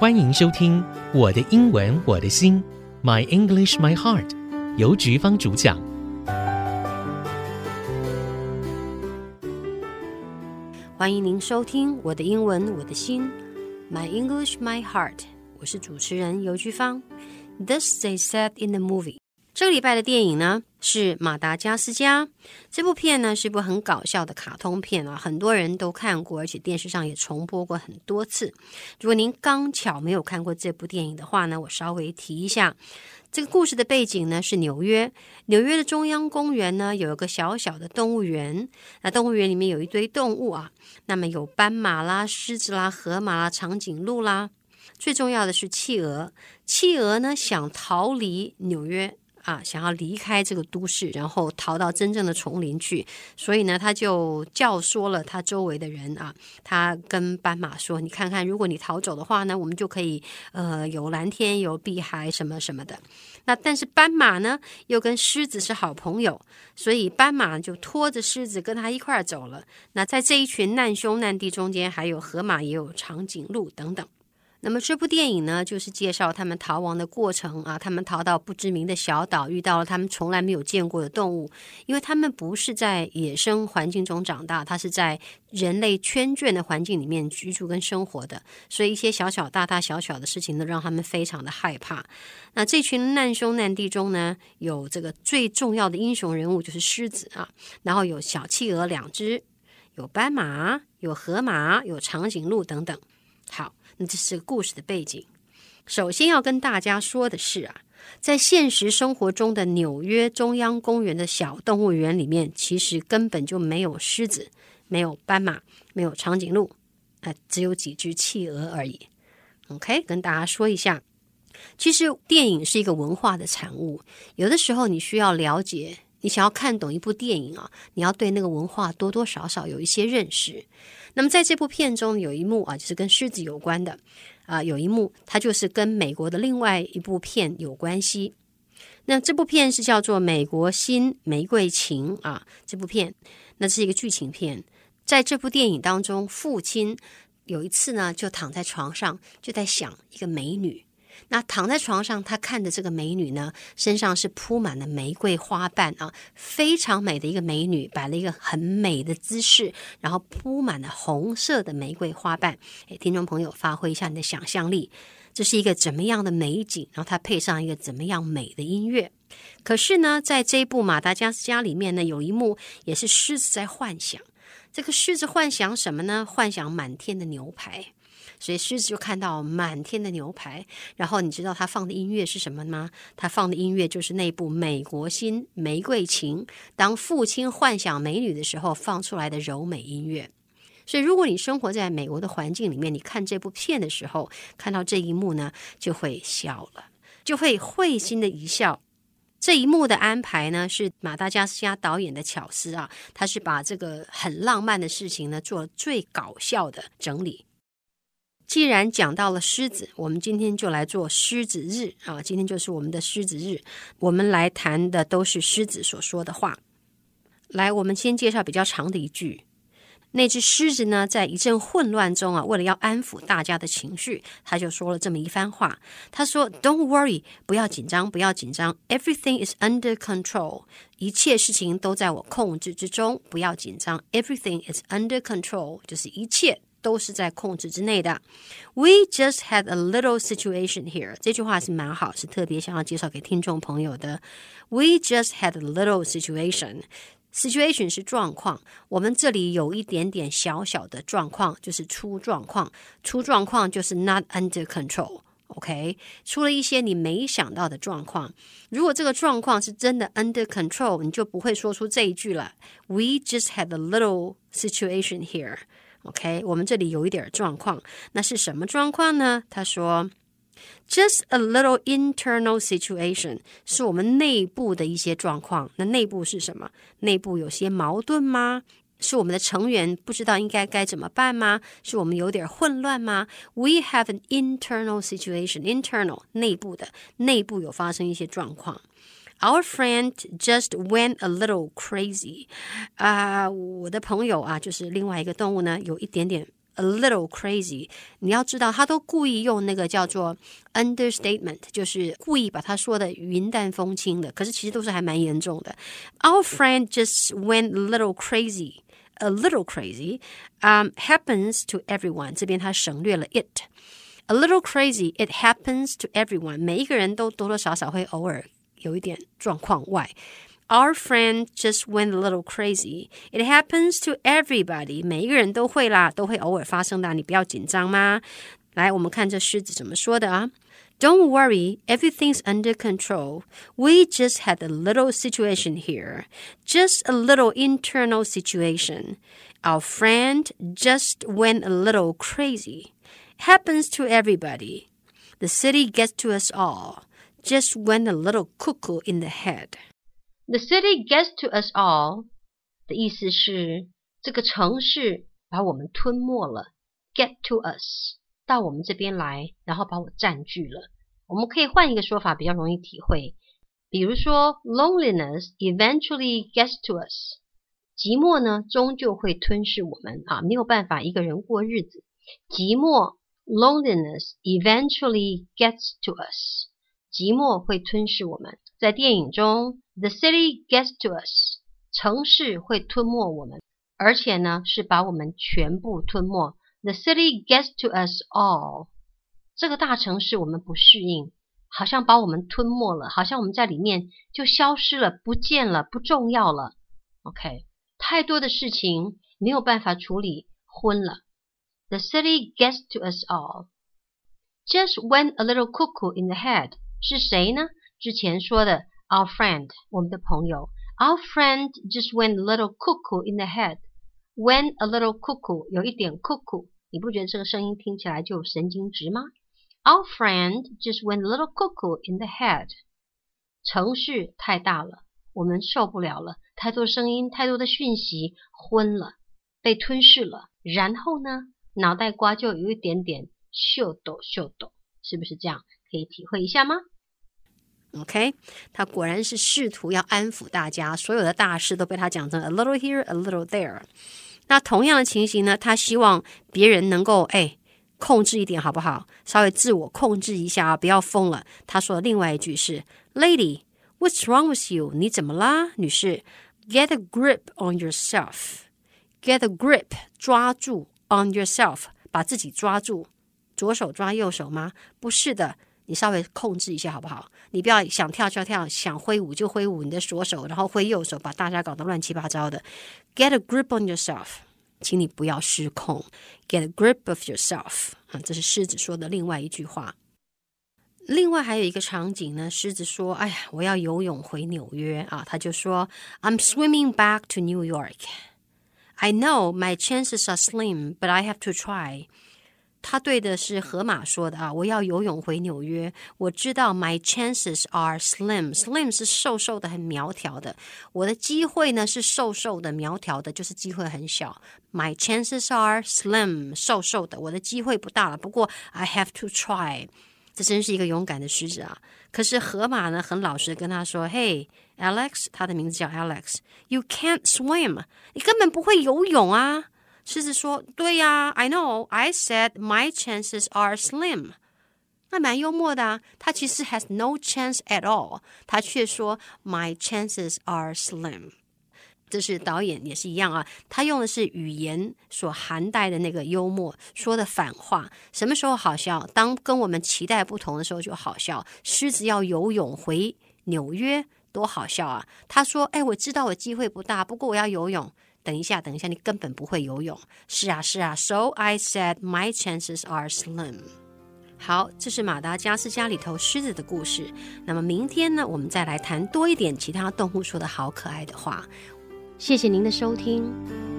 欢迎收听《我的英文我的心》，My English My Heart，由菊芳主讲。欢迎您收听《我的英文我的心》，My English My Heart，我是主持人尤菊芳。This they said in the movie。这个礼拜的电影呢是《马达加斯加》这部片呢是一部很搞笑的卡通片啊，很多人都看过，而且电视上也重播过很多次。如果您刚巧没有看过这部电影的话呢，我稍微提一下，这个故事的背景呢是纽约，纽约的中央公园呢有一个小小的动物园，那动物园里面有一堆动物啊，那么有斑马啦、狮子啦、河马啦、长颈鹿啦，最重要的是企鹅，企鹅呢想逃离纽约。啊，想要离开这个都市，然后逃到真正的丛林去，所以呢，他就教唆了他周围的人啊。他跟斑马说：“你看看，如果你逃走的话呢，我们就可以呃有蓝天，有碧海，什么什么的。”那但是斑马呢，又跟狮子是好朋友，所以斑马就拖着狮子跟他一块儿走了。那在这一群难兄难弟中间，还有河马，也有长颈鹿等等。那么这部电影呢，就是介绍他们逃亡的过程啊。他们逃到不知名的小岛，遇到了他们从来没有见过的动物。因为他们不是在野生环境中长大，他是在人类圈圈的环境里面居住跟生活的，所以一些小小大大小小的事情都让他们非常的害怕。那这群难兄难弟中呢，有这个最重要的英雄人物就是狮子啊，然后有小企鹅两只，有斑马，有河马，有长颈鹿等等。好。那这是故事的背景。首先要跟大家说的是啊，在现实生活中的纽约中央公园的小动物园里面，其实根本就没有狮子，没有斑马，没有长颈鹿，啊，只有几只企鹅而已。OK，跟大家说一下，其实电影是一个文化的产物，有的时候你需要了解。你想要看懂一部电影啊，你要对那个文化多多少少有一些认识。那么在这部片中有一幕啊，就是跟狮子有关的啊，有一幕它就是跟美国的另外一部片有关系。那这部片是叫做《美国新玫瑰情》啊，这部片那是一个剧情片。在这部电影当中，父亲有一次呢，就躺在床上，就在想一个美女。那躺在床上，他看的这个美女呢，身上是铺满了玫瑰花瓣啊，非常美的一个美女，摆了一个很美的姿势，然后铺满了红色的玫瑰花瓣。诶，听众朋友，发挥一下你的想象力，这是一个怎么样的美景？然后它配上一个怎么样美的音乐？可是呢，在这一部《马达加斯加》里面呢，有一幕也是狮子在幻想，这个狮子幻想什么呢？幻想满天的牛排。所以狮子就看到满天的牛排，然后你知道他放的音乐是什么吗？他放的音乐就是那部《美国新玫瑰情》，当父亲幻想美女的时候放出来的柔美音乐。所以如果你生活在美国的环境里面，你看这部片的时候，看到这一幕呢，就会笑了，就会会心的一笑。这一幕的安排呢，是马达加斯加导演的巧思啊，他是把这个很浪漫的事情呢，做最搞笑的整理。既然讲到了狮子，我们今天就来做狮子日啊！今天就是我们的狮子日，我们来谈的都是狮子所说的话。来，我们先介绍比较长的一句。那只狮子呢，在一阵混乱中啊，为了要安抚大家的情绪，他就说了这么一番话。他说：“Don't worry，不要紧张，不要紧张，Everything is under control，一切事情都在我控制之中，不要紧张，Everything is under control，就是一切。”都是在控制之内的。We just had a little situation here。这句话是蛮好，是特别想要介绍给听众朋友的。We just had a little situation。Situation 是状况，我们这里有一点点小小的状况，就是出状况。出状况就是 not under control。OK，出了一些你没想到的状况。如果这个状况是真的 under control，你就不会说出这一句了。We just had a little situation here。 OK，我们这里有一点状况，那是什么状况呢？他说，just a little internal situation，是我们内部的一些状况。那内部是什么？内部有些矛盾吗？是我们的成员不知道应该该怎么办吗？是我们有点混乱吗？We have an internal situation，internal 内部的，内部有发生一些状况。Our friend just went a little crazy。啊，我的朋友啊，就是另外一个动物呢，有一点点 a little crazy。你要知道，他都故意用那个叫做 understatement，就是故意把他说的云淡风轻的，可是其实都是还蛮严重的。Our friend just went a little crazy。A little crazy, um, happens to everyone。这边他省略了 it。A little crazy, it happens to everyone。每一个人都多多少少会偶尔 有一点状况外。Our friend just went a little crazy. It happens to everybody. 每一个人都会啦，都会偶尔发生的，你不要紧张吗？来，我们看这狮子怎么说的啊？Don't worry, everything's under control. We just had a little situation here, just a little internal situation. Our friend just went a little crazy. Happens to everybody. The city gets to us all. Just went a little cuckoo in the head. The city gets to us all 的意思是这个城市把我们吞没了，get to us 到我们这边来，然后把我占据了。我们可以换一个说法，比较容易体会。比如说，loneliness eventually gets to us，寂寞呢终究会吞噬我们啊，没有办法一个人过日子。寂寞，loneliness eventually gets to us， 寂寞会吞噬我们。在电影中。The city gets to us，城市会吞没我们，而且呢是把我们全部吞没。The city gets to us all，这个大城市我们不适应，好像把我们吞没了，好像我们在里面就消失了，不见了，不重要了。OK，太多的事情没有办法处理，昏了。The city gets to us all。Just went a little cuckoo in the head，是谁呢？之前说的。Our friend，我们的朋友。Our friend just went a little cuckoo in the head. Went a little cuckoo，有一点 cuckoo，你不觉得这个声音听起来就神经质吗？Our friend just went a little cuckoo in the head。程序太大了，我们受不了了，太多声音，太多的讯息，昏了，被吞噬了。然后呢，脑袋瓜就有一点点秀逗秀逗，是不是这样？可以体会一下吗？OK，他果然是试图要安抚大家，所有的大事都被他讲成 a little here, a little there。那同样的情形呢，他希望别人能够哎控制一点，好不好？稍微自我控制一下啊，不要疯了。他说的另外一句是，Lady, what's wrong with you？你怎么啦，女士？Get a grip on yourself. Get a grip，抓住 on yourself，把自己抓住，左手抓右手吗？不是的。你稍微控制一下好不好？你不要想跳就跳，想挥舞就挥舞你的左手，然后挥右手，把大家搞得乱七八糟的。Get a grip on yourself，请你不要失控。Get a grip of yourself，啊，这是狮子说的另外一句话。另外还有一个场景呢，狮子说：“哎呀，我要游泳回纽约啊！”他就说：“I'm swimming back to New York. I know my chances are slim, but I have to try.” 他对的是河马说的啊，我要游泳回纽约。我知道 my chances are slim，slim 是瘦瘦的，很苗条的。我的机会呢是瘦瘦的，苗条的，就是机会很小。My chances are slim，瘦瘦的，我的机会不大了。不过 I have to try，这真是一个勇敢的狮子啊。可是河马呢，很老实跟他说：“Hey Alex，他的名字叫 Alex，you can't swim，你根本不会游泳啊。”狮子说：“对呀，I know. I said my chances are slim。那蛮幽默的啊。他其实 has no chance at all，他却说 my chances are slim。这是导演也是一样啊。他用的是语言所含带的那个幽默，说的反话。什么时候好笑？当跟我们期待不同的时候就好笑。狮子要游泳回纽约，多好笑啊！他说：哎，我知道我机会不大，不过我要游泳。”等一下，等一下，你根本不会游泳。是啊，是啊。So I said my chances are slim。好，这是马达加斯加里头狮子的故事。那么明天呢，我们再来谈多一点其他动物说的好可爱的话。谢谢您的收听。